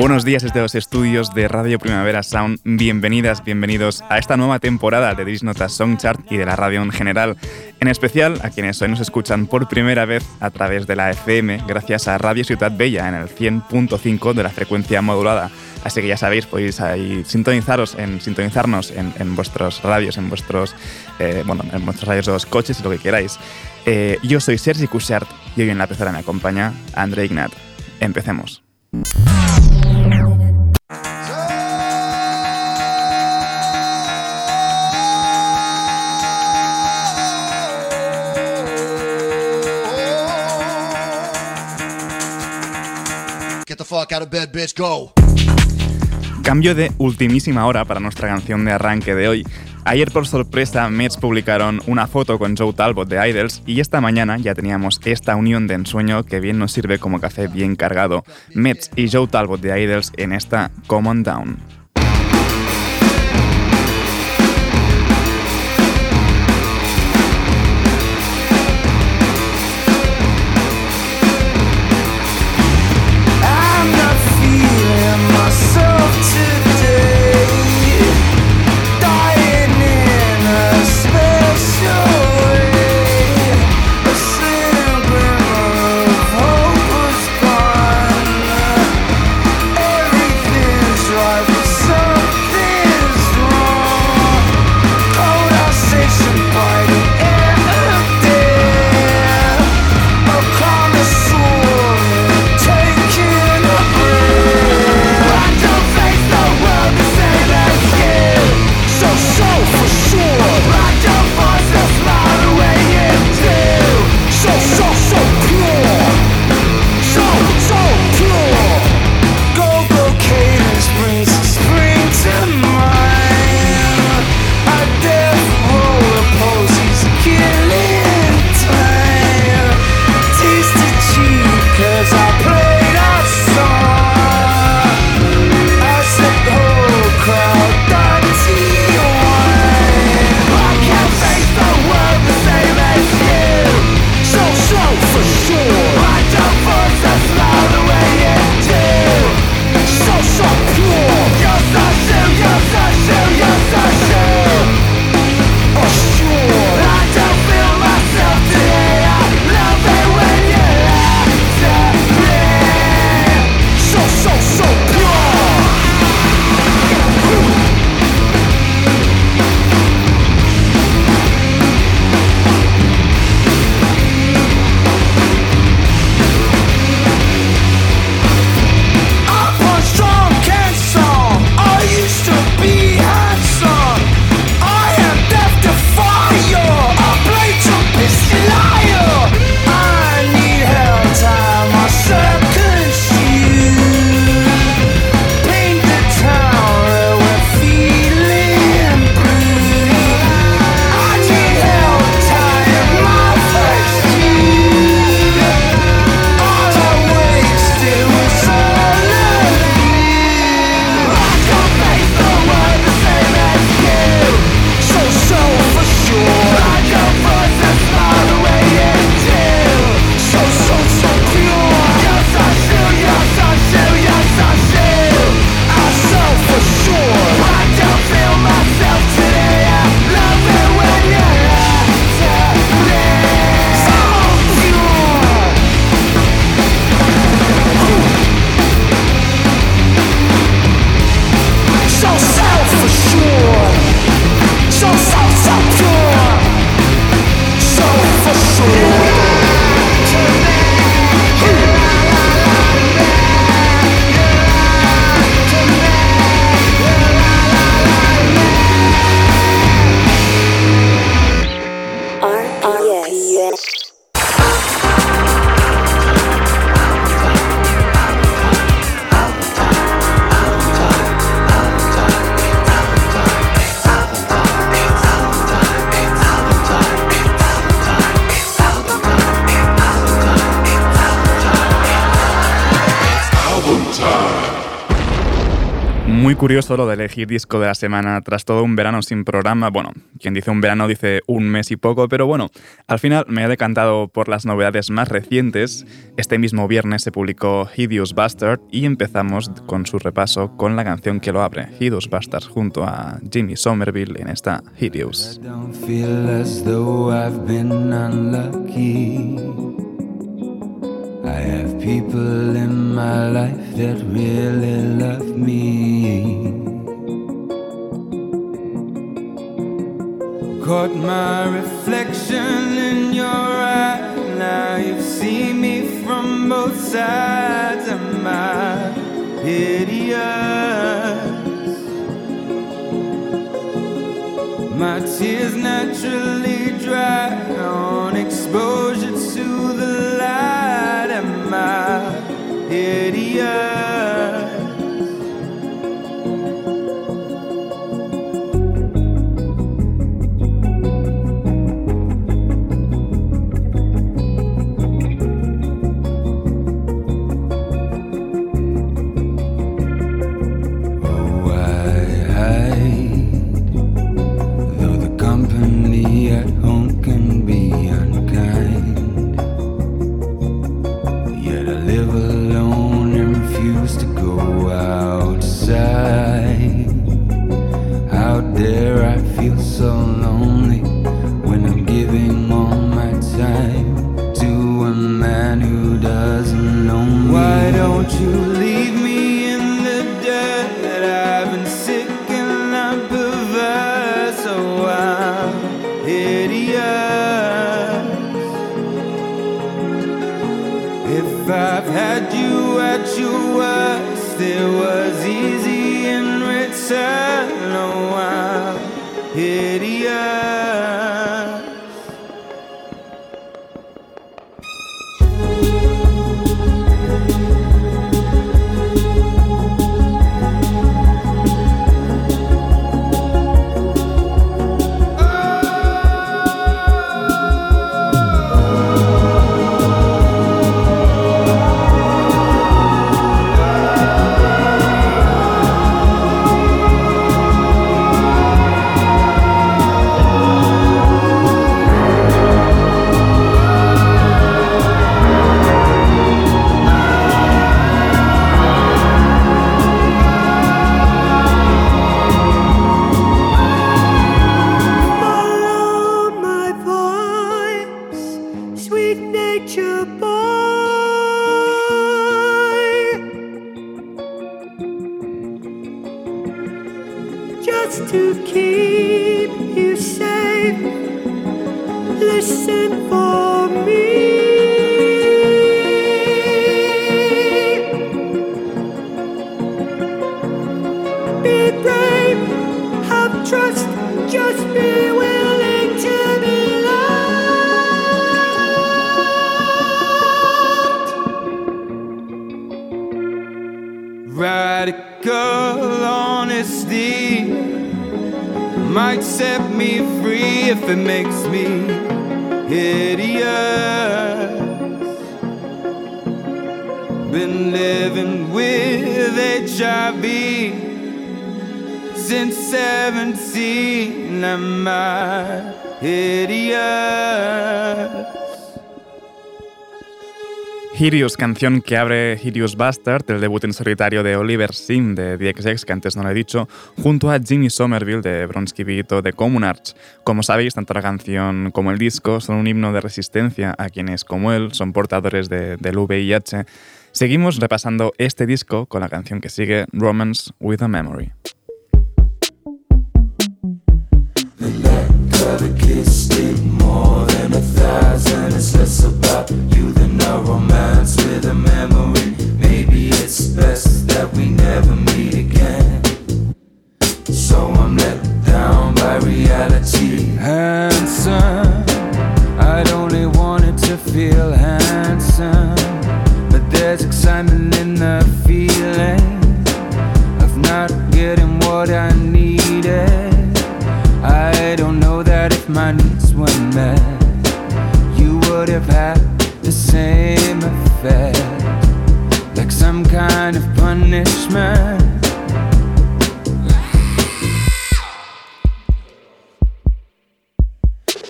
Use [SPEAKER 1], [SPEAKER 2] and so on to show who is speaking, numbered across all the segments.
[SPEAKER 1] Buenos días desde los estudios de Radio Primavera Sound. Bienvenidas, bienvenidos a esta nueva temporada de Disnota Songchart y de la radio en general. En especial a quienes hoy nos escuchan por primera vez a través de la FM, gracias a Radio Ciudad Bella en el 100.5 de la frecuencia modulada. Así que ya sabéis, podéis sintonizaros sintonizarnos en, vuestros radios, en vuestros, eh, bueno, en vuestros radios de los coches lo que queráis. Eh, yo soy Sergi Cushart y hoy en la pecera me acompaña André Ignat. Empecemos. Cambio de ultimísima hora para nuestra canción de arranque de hoy. Ayer por sorpresa Mets publicaron una foto con Joe Talbot de Idols y esta mañana ya teníamos esta unión de ensueño que bien nos sirve como café bien cargado. Mets y Joe Talbot de Idols en esta Common Down. Muy curioso lo de elegir disco de la semana tras todo un verano sin programa. Bueno, quien dice un verano dice un mes y poco, pero bueno, al final me he decantado por las novedades más recientes. Este mismo viernes se publicó Hideous Bastard y empezamos con su repaso con la canción que lo abre, Hideous Bastard, junto a Jimmy Somerville en esta Hideous.
[SPEAKER 2] I have people in my life that really love me. Caught my reflection in your eye. Now you've seen me from both sides of my hideous. My tears naturally dry on exposure hideous.
[SPEAKER 1] Canción que abre Hideous Bastard, el debut en solitario de Oliver Sim de DXX, que antes no lo he dicho, junto a Jimmy Somerville de Bronsky Beat o de Common Arts. Como sabéis, tanto la canción como el disco son un himno de resistencia a quienes, como él, son portadores de- del VIH. Seguimos repasando este disco con la canción que sigue, Romance with a Memory.
[SPEAKER 2] More than a thousand. It's less about you than a romance with a memory. Maybe it's best that we never meet again. So I'm let down by reality. Handsome, I'd only wanted to feel handsome. But there's excitement in the feeling of not getting what I needed. I don't know that if my needs were met, have had the same effect, like some kind of punishment.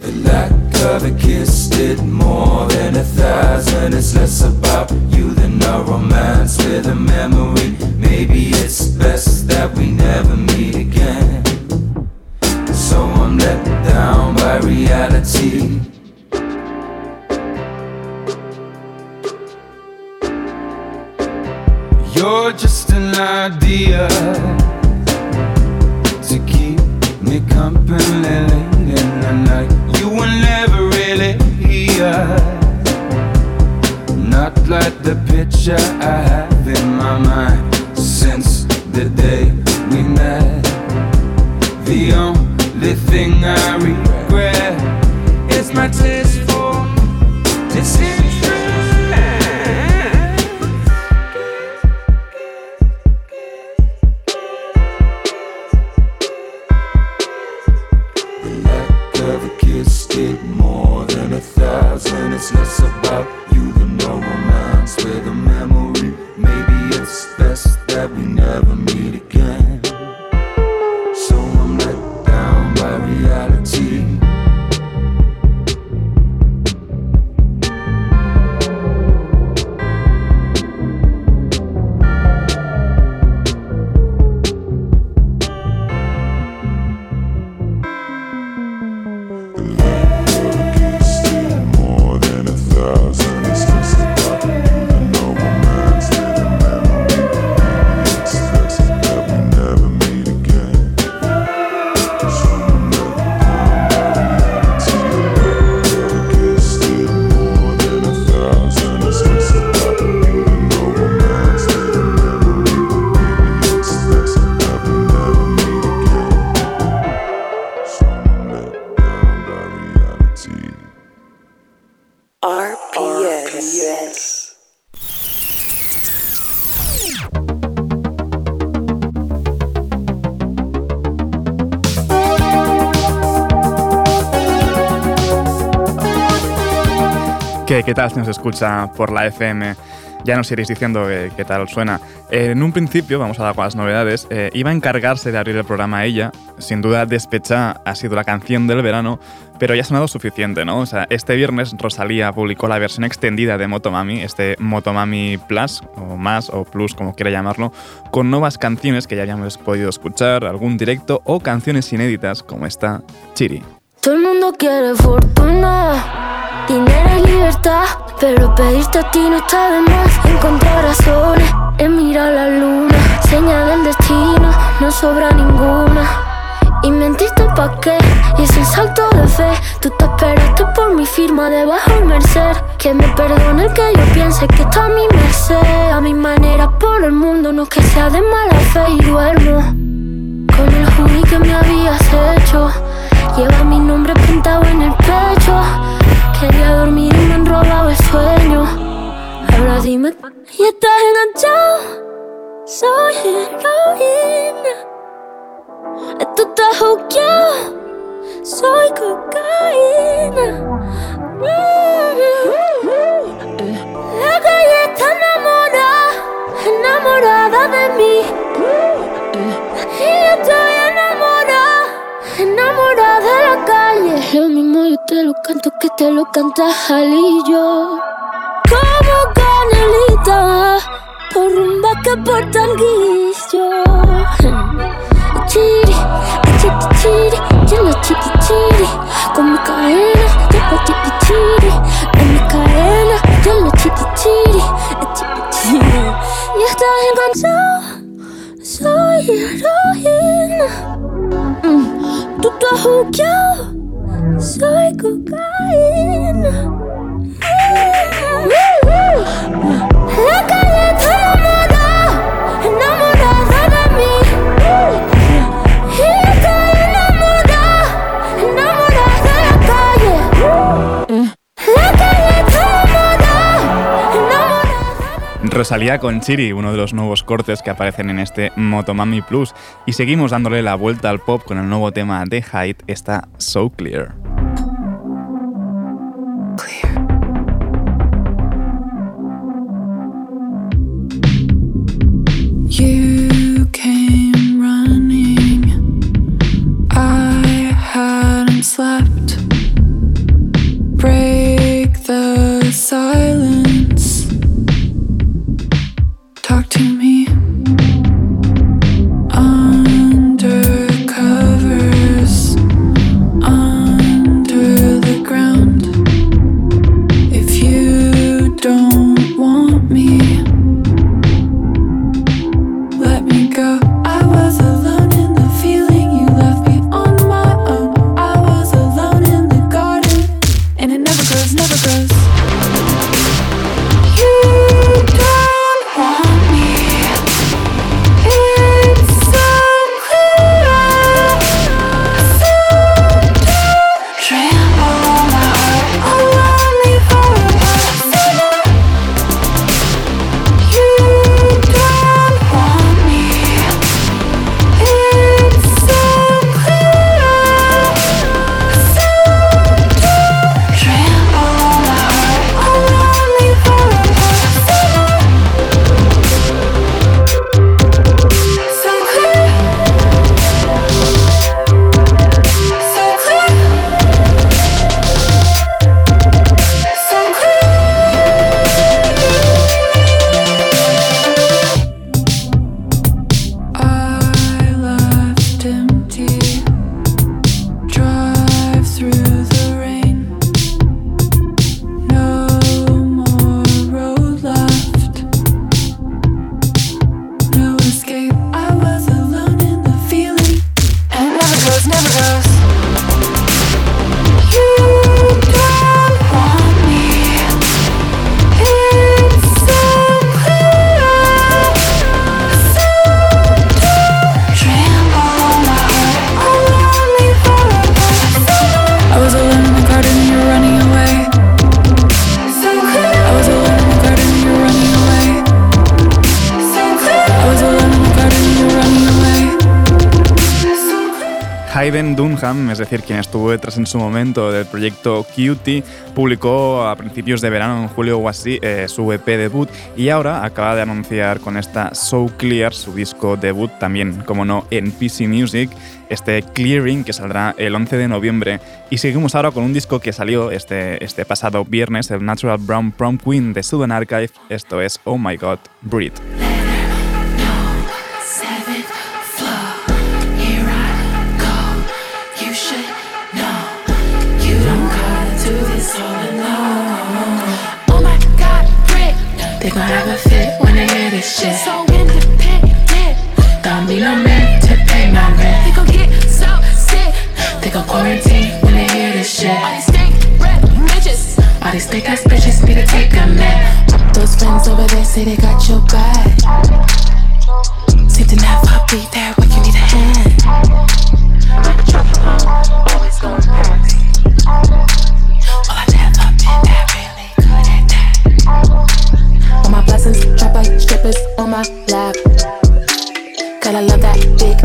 [SPEAKER 2] The lack of a kiss did more than a thousand. It's less about you than a romance with a memory. Maybe it's best that we never meet again. So I'm let down by reality. You're just an idea to keep me company late in the night. You were never really here. Not like the picture I have in my mind since the day we met. The only thing I regret is my taste
[SPEAKER 1] tal si nos escucha por la FM? Ya nos iréis diciendo eh, qué tal suena. Eh, en un principio, vamos a dar con las novedades, eh, iba a encargarse de abrir el programa ella. Sin duda, Despecha ha sido la canción del verano, pero ya ha sonado suficiente, ¿no? O sea, este viernes Rosalía publicó la versión extendida de Motomami, este Motomami Plus, o más, o Plus, como quiera llamarlo, con nuevas canciones que ya habíamos podido escuchar, algún directo o canciones inéditas como esta Chiri.
[SPEAKER 3] Todo el mundo quiere fortuna, dinero y libertad. Pero pedirte a ti no está de más. Encontrar razones en mirar la luna. Señal del destino, no sobra ninguna. Y mentirte pa' qué, y es un salto de fe. Tú te esperaste por mi firma debajo del merced. Que me perdone el que yo piense que está a mi merced. A mi manera por el mundo, no que sea de mala fe y duermo. Con el hoodie que me habías hecho Lleva mi nombre pintado en el pecho Quería dormir y me han robado el sueño. Ahora dime ¿Y estás enganchado? Soy heroína. Esto está juqueado. Soy cocaína. Mm. La calle está enamorada Enamorada de mí enamorada de la calle. Lo mismo yo te lo canto que te lo canta Jalillo. Como canelita, por rumba que por tanguillo. Chiri, chiri, chiri, lo chiri, chiri. Con mi cadena, yo chiri, chiri. En mi cadena, yo lo chiri, chiri. chiri, chiri. Y estás enganchado soy heroína. Mm, Tú estás juqueado, soy cocaína. Mm. La
[SPEAKER 1] Rosalía con Chiri, uno de los nuevos cortes que aparecen en este Motomami Plus. Y seguimos dándole la vuelta al pop con el nuevo tema de Hyde, está So Clear. decir, quien estuvo detrás en su momento del proyecto Cutie, publicó a principios de verano, en julio o así, eh, su EP debut y ahora acaba de anunciar con esta So Clear su disco debut, también, como no, en PC Music, este Clearing que saldrá el 11 de noviembre. Y seguimos ahora con un disco que salió este, este pasado viernes, el Natural Brown Prom Queen de Southern Archive, esto es Oh My God, Breathe.
[SPEAKER 4] They gon' have a fit when they hear this shit. So independent. Don't need no man to pay my rent. They gon' get so sick. They gon' quarantine when they hear this shit. All these stink red bitches. All these thick ass bitches need to take a minute. Those friends over there say they got your back. Seem to never be there when you need a hand. Always going my lap. Cause I love that
[SPEAKER 1] dick.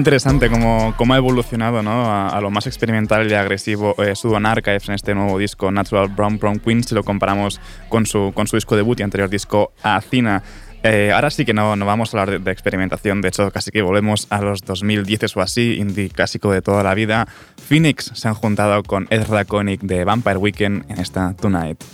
[SPEAKER 1] interesante cómo, cómo ha evolucionado ¿no? a, lo más experimental y agresivo eh, Sudonar en este nuevo disco Natural Brown Brown Queen si lo comparamos con su, con su disco debut y anterior disco Acina. Eh, ahora sí que no, no vamos a hablar de, de, experimentación, de hecho casi que volvemos a los 2010 o así, indie clásico de toda la vida. Phoenix se han juntado con Ezra Koenig de Vampire Weekend en esta Tonight.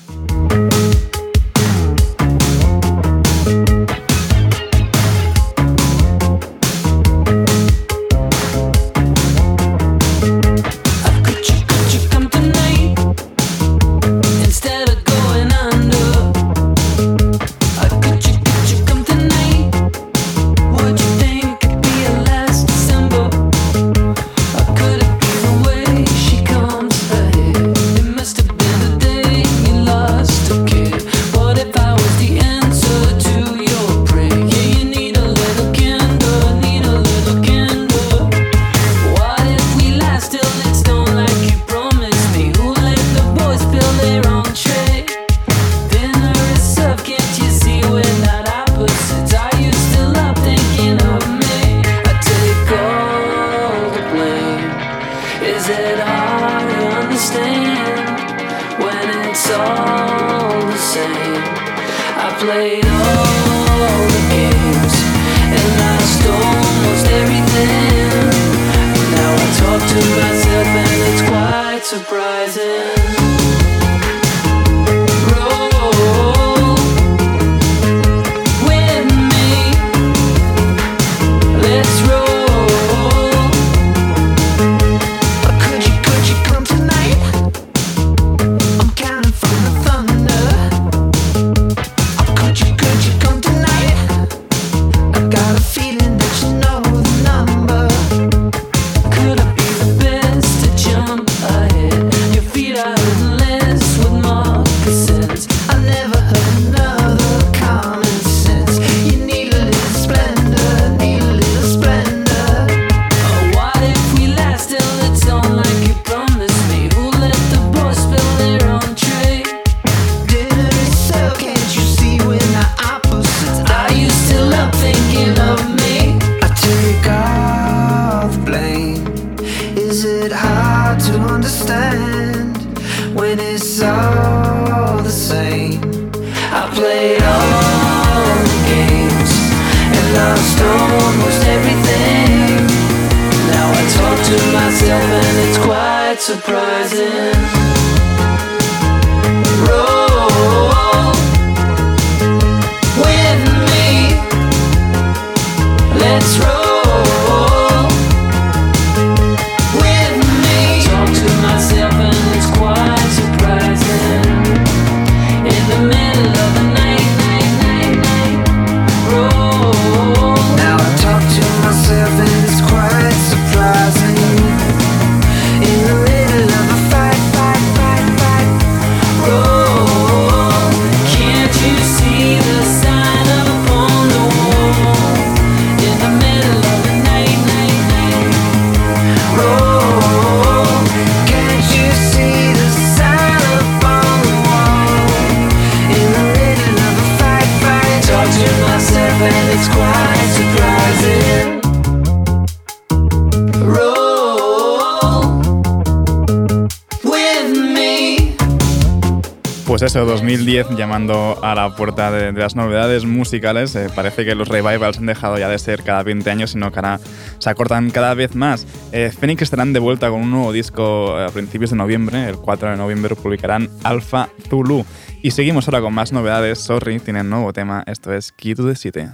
[SPEAKER 1] 2010 llamando a la puerta de, las novedades musicales. Eh, parece que los revivals han dejado ya de ser cada 20 años, sino que ahora se acortan cada vez más. Eh, Phoenix estarán de vuelta con un nuevo disco eh, a principios de noviembre. El 4 de noviembre publicarán Alpha Zulu. Y seguimos ahora con más novedades. Sorry, tienen nuevo tema. Esto es Key to the City.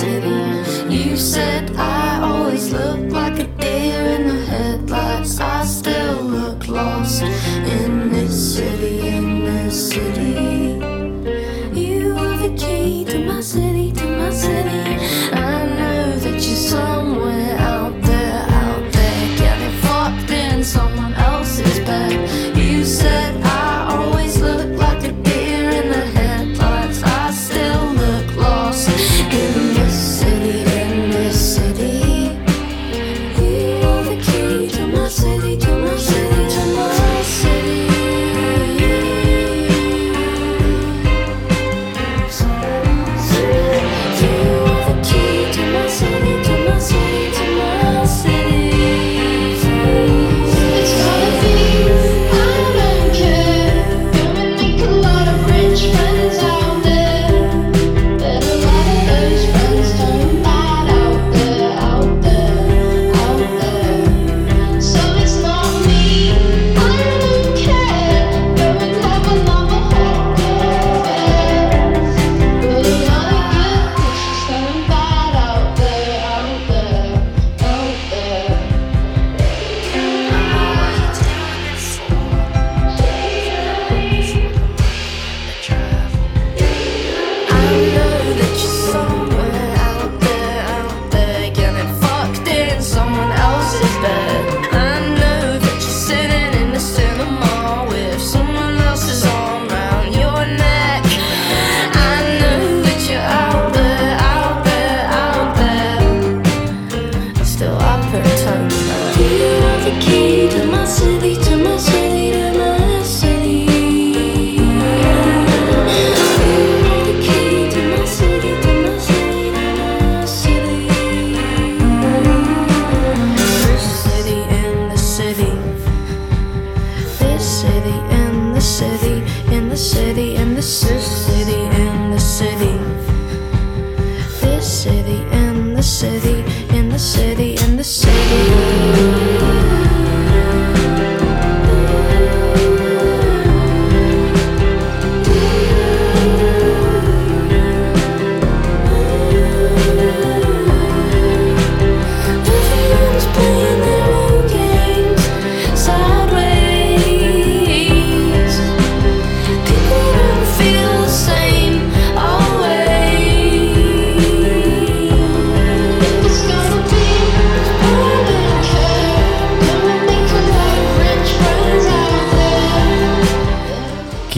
[SPEAKER 5] city. You said I always look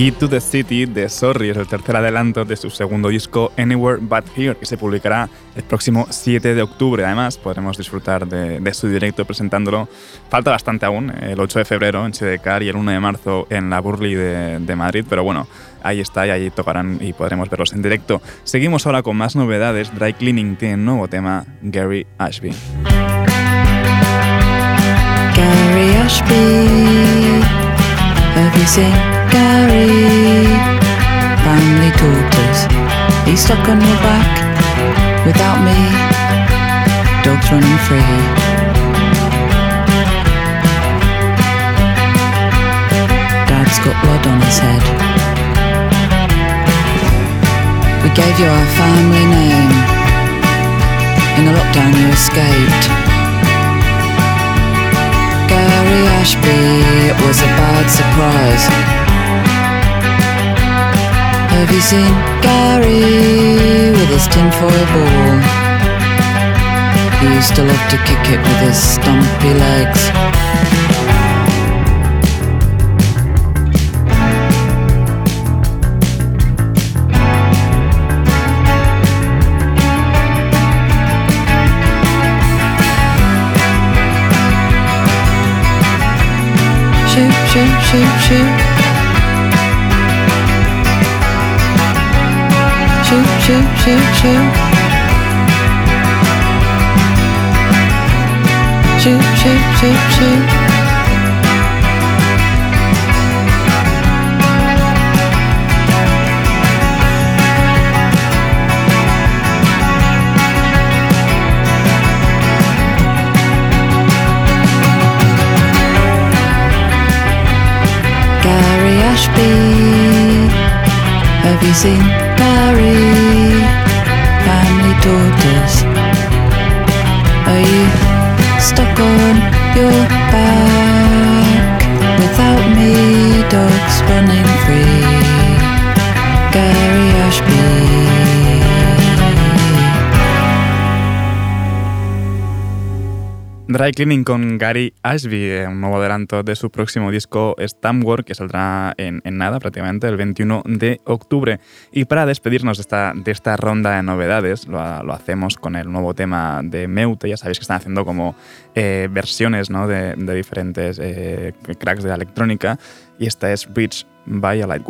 [SPEAKER 5] Key to the City
[SPEAKER 1] de Sorry es el tercer adelanto de su segundo disco Anywhere But Here, que se publicará el próximo 7 de octubre. Además, podremos disfrutar de, de su directo presentándolo. Falta bastante aún, el 8 de febrero en Sidecar y el 1 de marzo en la Burley de, de Madrid, pero bueno, ahí está y allí tocarán y podremos verlos en directo. Seguimos ahora con más novedades. Dry Cleaning tiene un nuevo tema, Gary Ashby.
[SPEAKER 6] Gary Ashby. Gary? Family daughters. He's stuck on your back without me. Dogs running free. Dad's got blood on his head. We gave you our family name. In the lockdown, you escaped. Gary Ashby, it was a bad surprise. Have you seen Gary with his tinfoil ball? He used to love to kick it with his stumpy legs. Shoot, shoot, shoot, shoot. Choo choo choo, choo choo choo choo. Gary Ashby you seen Gary? Family daughters. Are you stuck on your back? Without me, dogs running free.
[SPEAKER 1] Dry Cleaning con Gary Ashby, un nuevo adelanto de su próximo disco Stamwork, que saldrá en, nada, prácticamente el 21 de octubre. Y para despedirnos de esta, de esta ronda de novedades, lo, hacemos con el nuevo tema de Meute. Ya sabéis que están haciendo como eh, versiones de, diferentes eh, cracks de la electrónica. Y esta es Bridge by a Light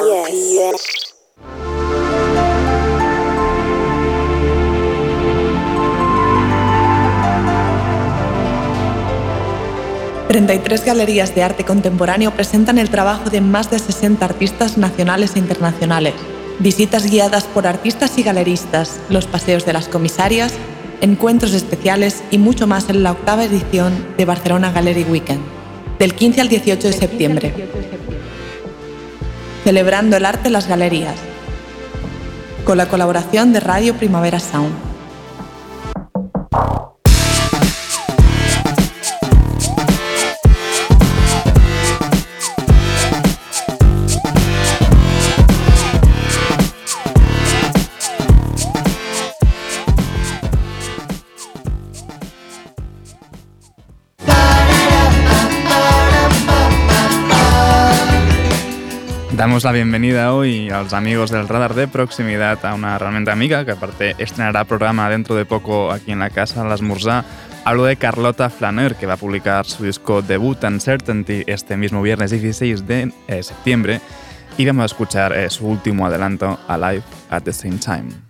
[SPEAKER 7] RPS.
[SPEAKER 8] 33 galerías de arte contemporáneo presentan el trabajo de más de 60 artistas nacionales e internacionales. Visitas guiadas por artistas y galeristas, los paseos de las comisarias, encuentros especiales y mucho más en la octava edición de Barcelona Gallery Weekend, del 15 al 18 de septiembre. Celebrando el arte en las galerías, con la colaboración de Radio Primavera Sound.
[SPEAKER 9] Damos la bienvenida hoy a los amigos del radar de proximidad a una realmente amiga que aparte estrenará programa dentro de poco aquí en la casa Las Mursá. Hablo de Carlota Flaner que va a publicar su disco debut Uncertainty este mismo viernes 16 de eh, septiembre y vamos a escuchar eh, su último adelanto Alive at the Same Time.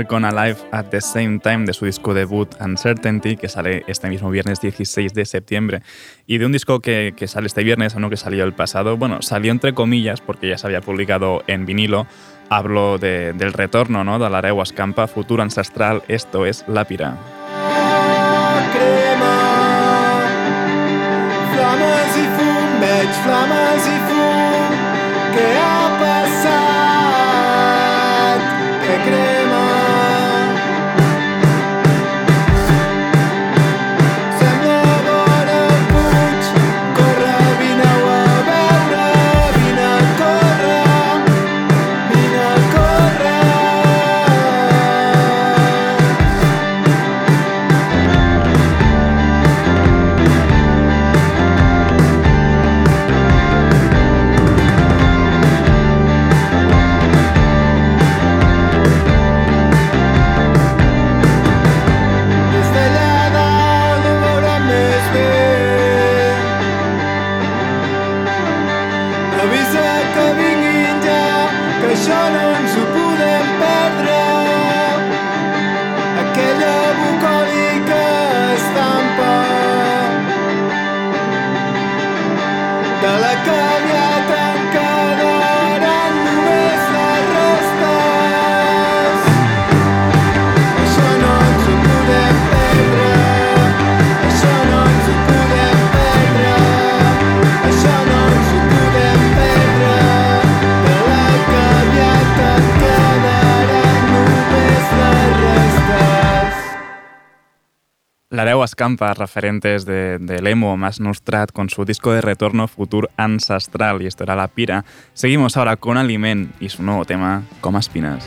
[SPEAKER 9] Singer con Alive at the Same Time de su disco debut Uncertainty, que sale este mismo viernes 16 de septiembre. Y de un disco que, que sale este viernes, uno que salió el pasado, bueno, salió entre comillas porque ya se había publicado en vinilo. Hablo de, del retorno ¿no? de la Areguas Campa, futuro ancestral, esto es Lápira.
[SPEAKER 10] Crema, flamas y fum, flamas fum, que
[SPEAKER 9] Trampa, referentes del de emo más Nostrat con su disco de retorno Futur Ancestral, y esto era La Pira. Seguimos ahora con Aliment y su nuevo tema,
[SPEAKER 11] Comas Pinas.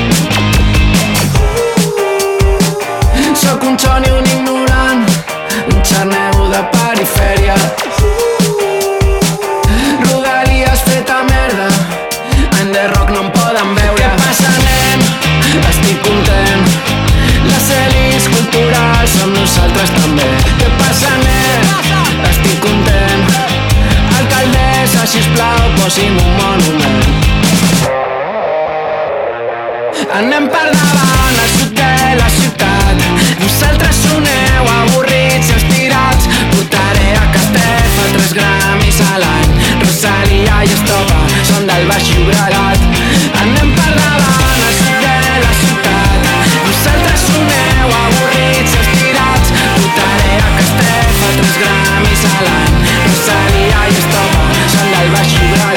[SPEAKER 11] ni un ignorant, un xarnego de perifèria. Rodalies feta merda, en The rock no em poden veure. Què passa, nen? Estic content. Les elis culturals amb nosaltres també. Què passa, nen? Estic content. Alcaldessa, sisplau, posi'm un monument. Anem per davant. o 3 gramis a l'any. Rosalia i Estopa són del Baix Llobregat. Anem per davant al de la ciutat. Vosaltres soneu avorrits i estirats. Votaré a Castellfa 3 gramis a l'any. Rosalia i Estopa són del Baix Llobregat.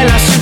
[SPEAKER 11] de las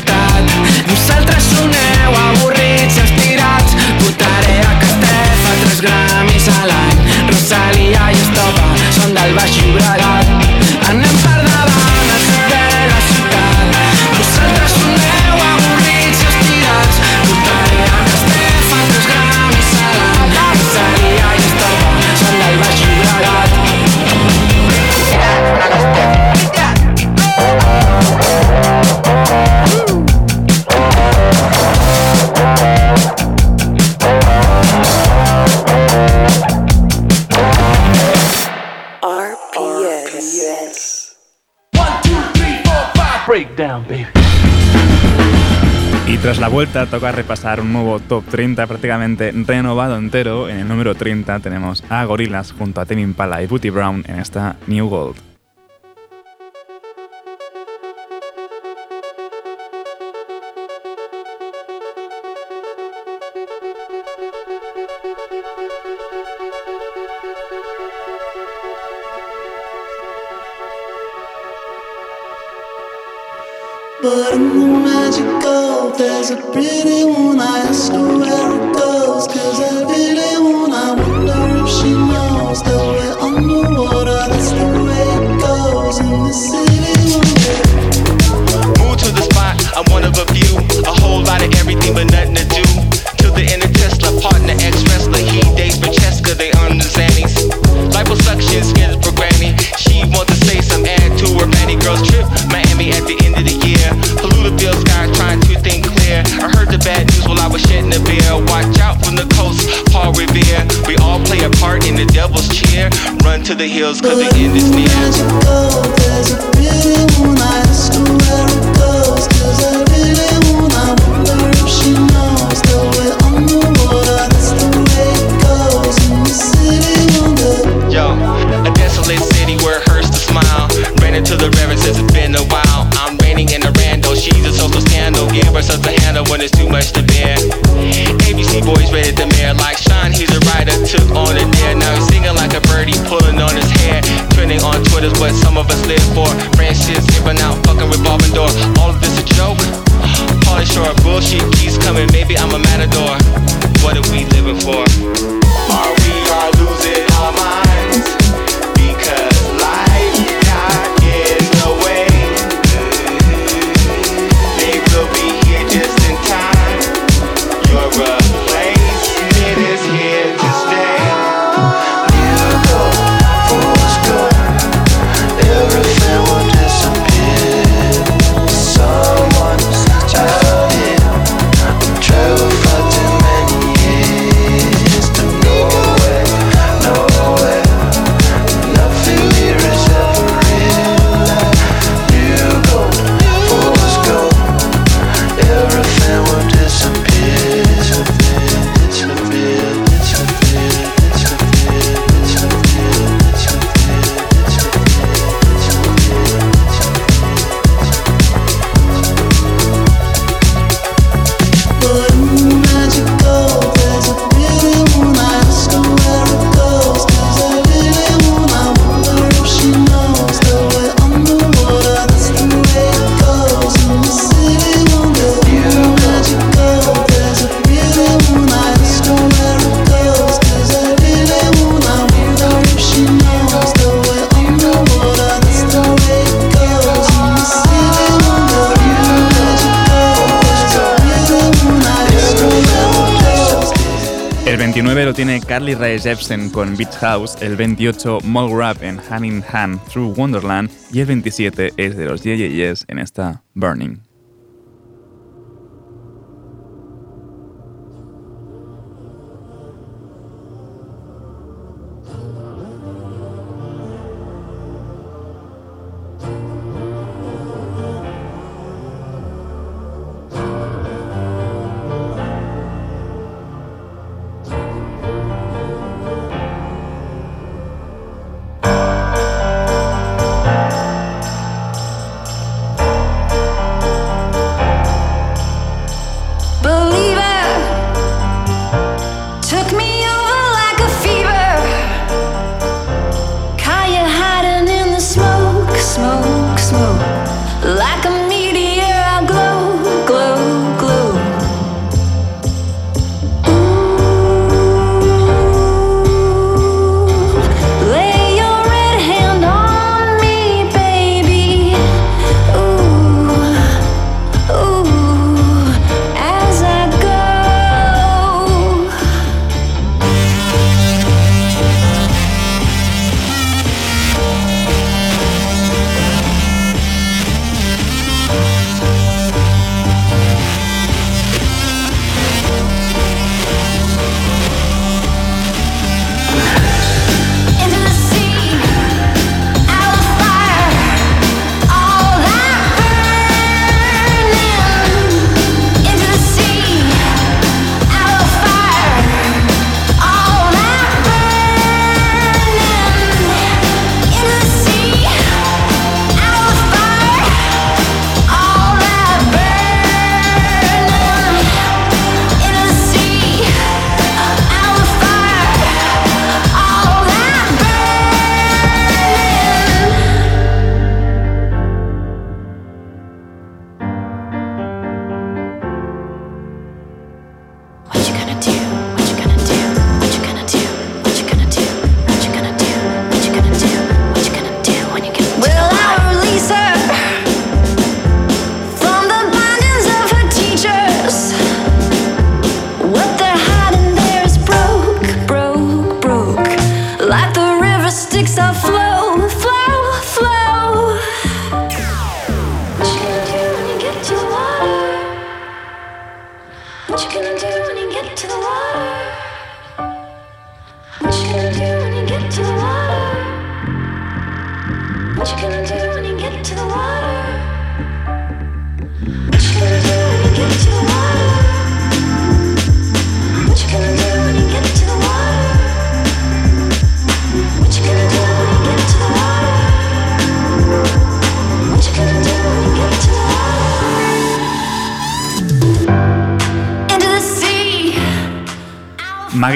[SPEAKER 11] la
[SPEAKER 1] vuelta toca repasar un nuevo top 30 prácticamente renovado entero. En el número 30 tenemos a Gorillaz junto a Tim Impala y Booty Brown en esta New Gold.
[SPEAKER 12] to the hills, cause the end is near.
[SPEAKER 13] Tiene Carly Rae Jepsen con Beach House, el 28 Mole Rap en Hand in Hand Through Wonderland y el 27 es de los Yes en esta Burning.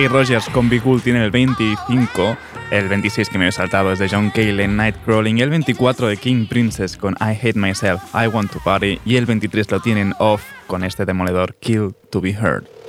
[SPEAKER 13] Maggie Rogers con Big Cool tiene el 25, el 26 que me he saltado es de John Cale en Nightcrawling, el 24 de King Princess con I Hate Myself, I Want to Party y el 23 lo tienen Off con este demoledor Kill to Be Heard.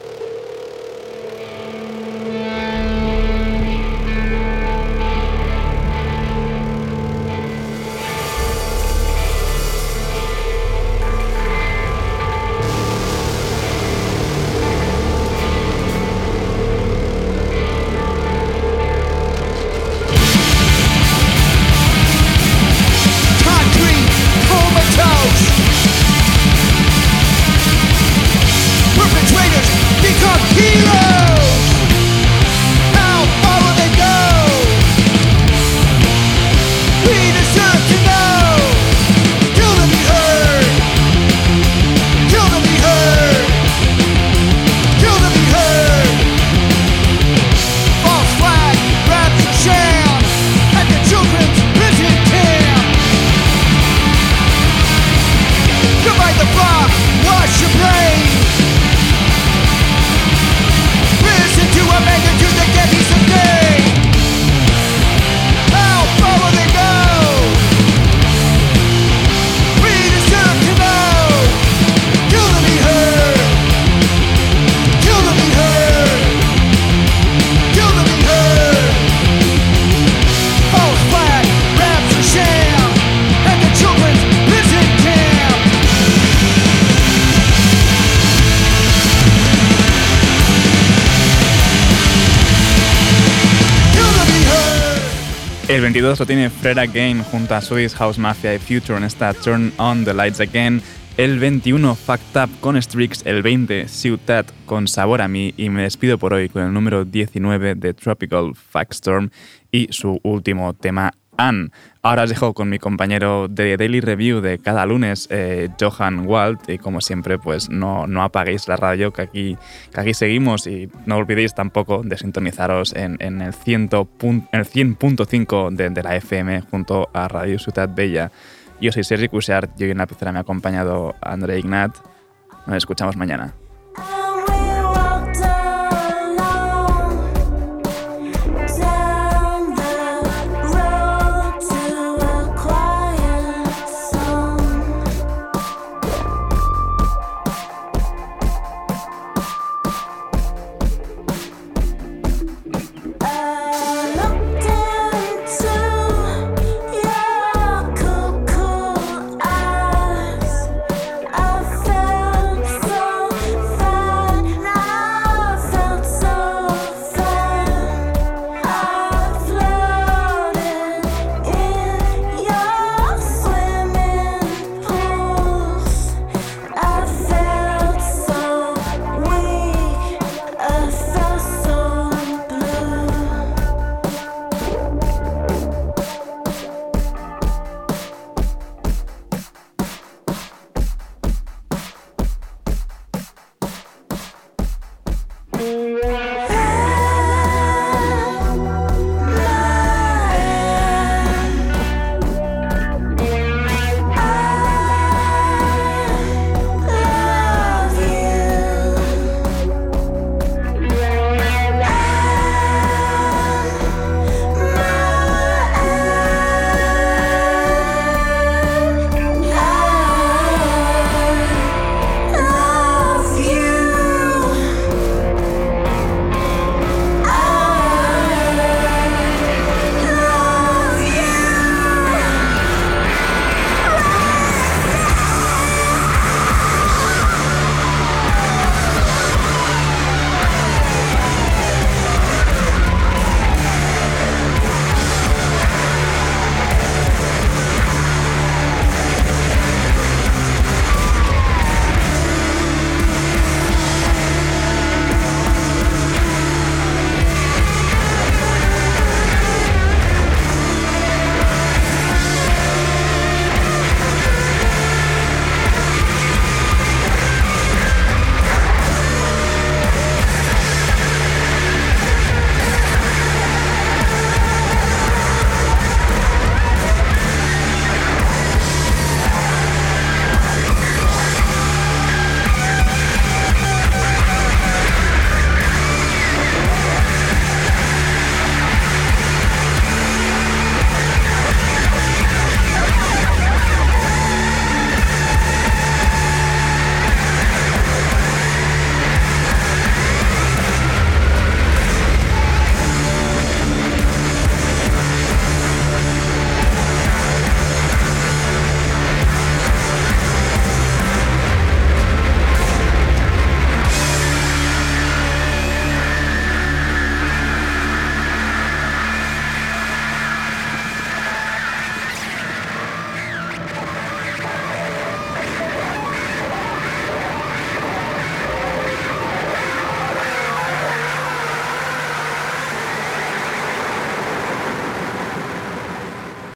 [SPEAKER 1] El 22 lo tiene Fred Again junto a Swiss House Mafia y Future en esta Turn On the Lights Again. El 21 Fucked Up con Strix, el 20 Ciutat con Sabor a mí y me despido por hoy con el número 19 de Tropical Storm y su último tema Anne. Ahora os dejo con mi compañero de Daily Review de cada lunes, eh, Johan Walt, y como siempre, pues no, no apaguéis la radio, que aquí, que aquí seguimos y no olvidéis tampoco de sintonizaros en, en el 100.5 de, de la FM junto a Radio Ciutat Bella. Yo soy Sergi Cushart y hoy en la pizarra me ha acompañado André Ignat. Nos escuchamos mañana.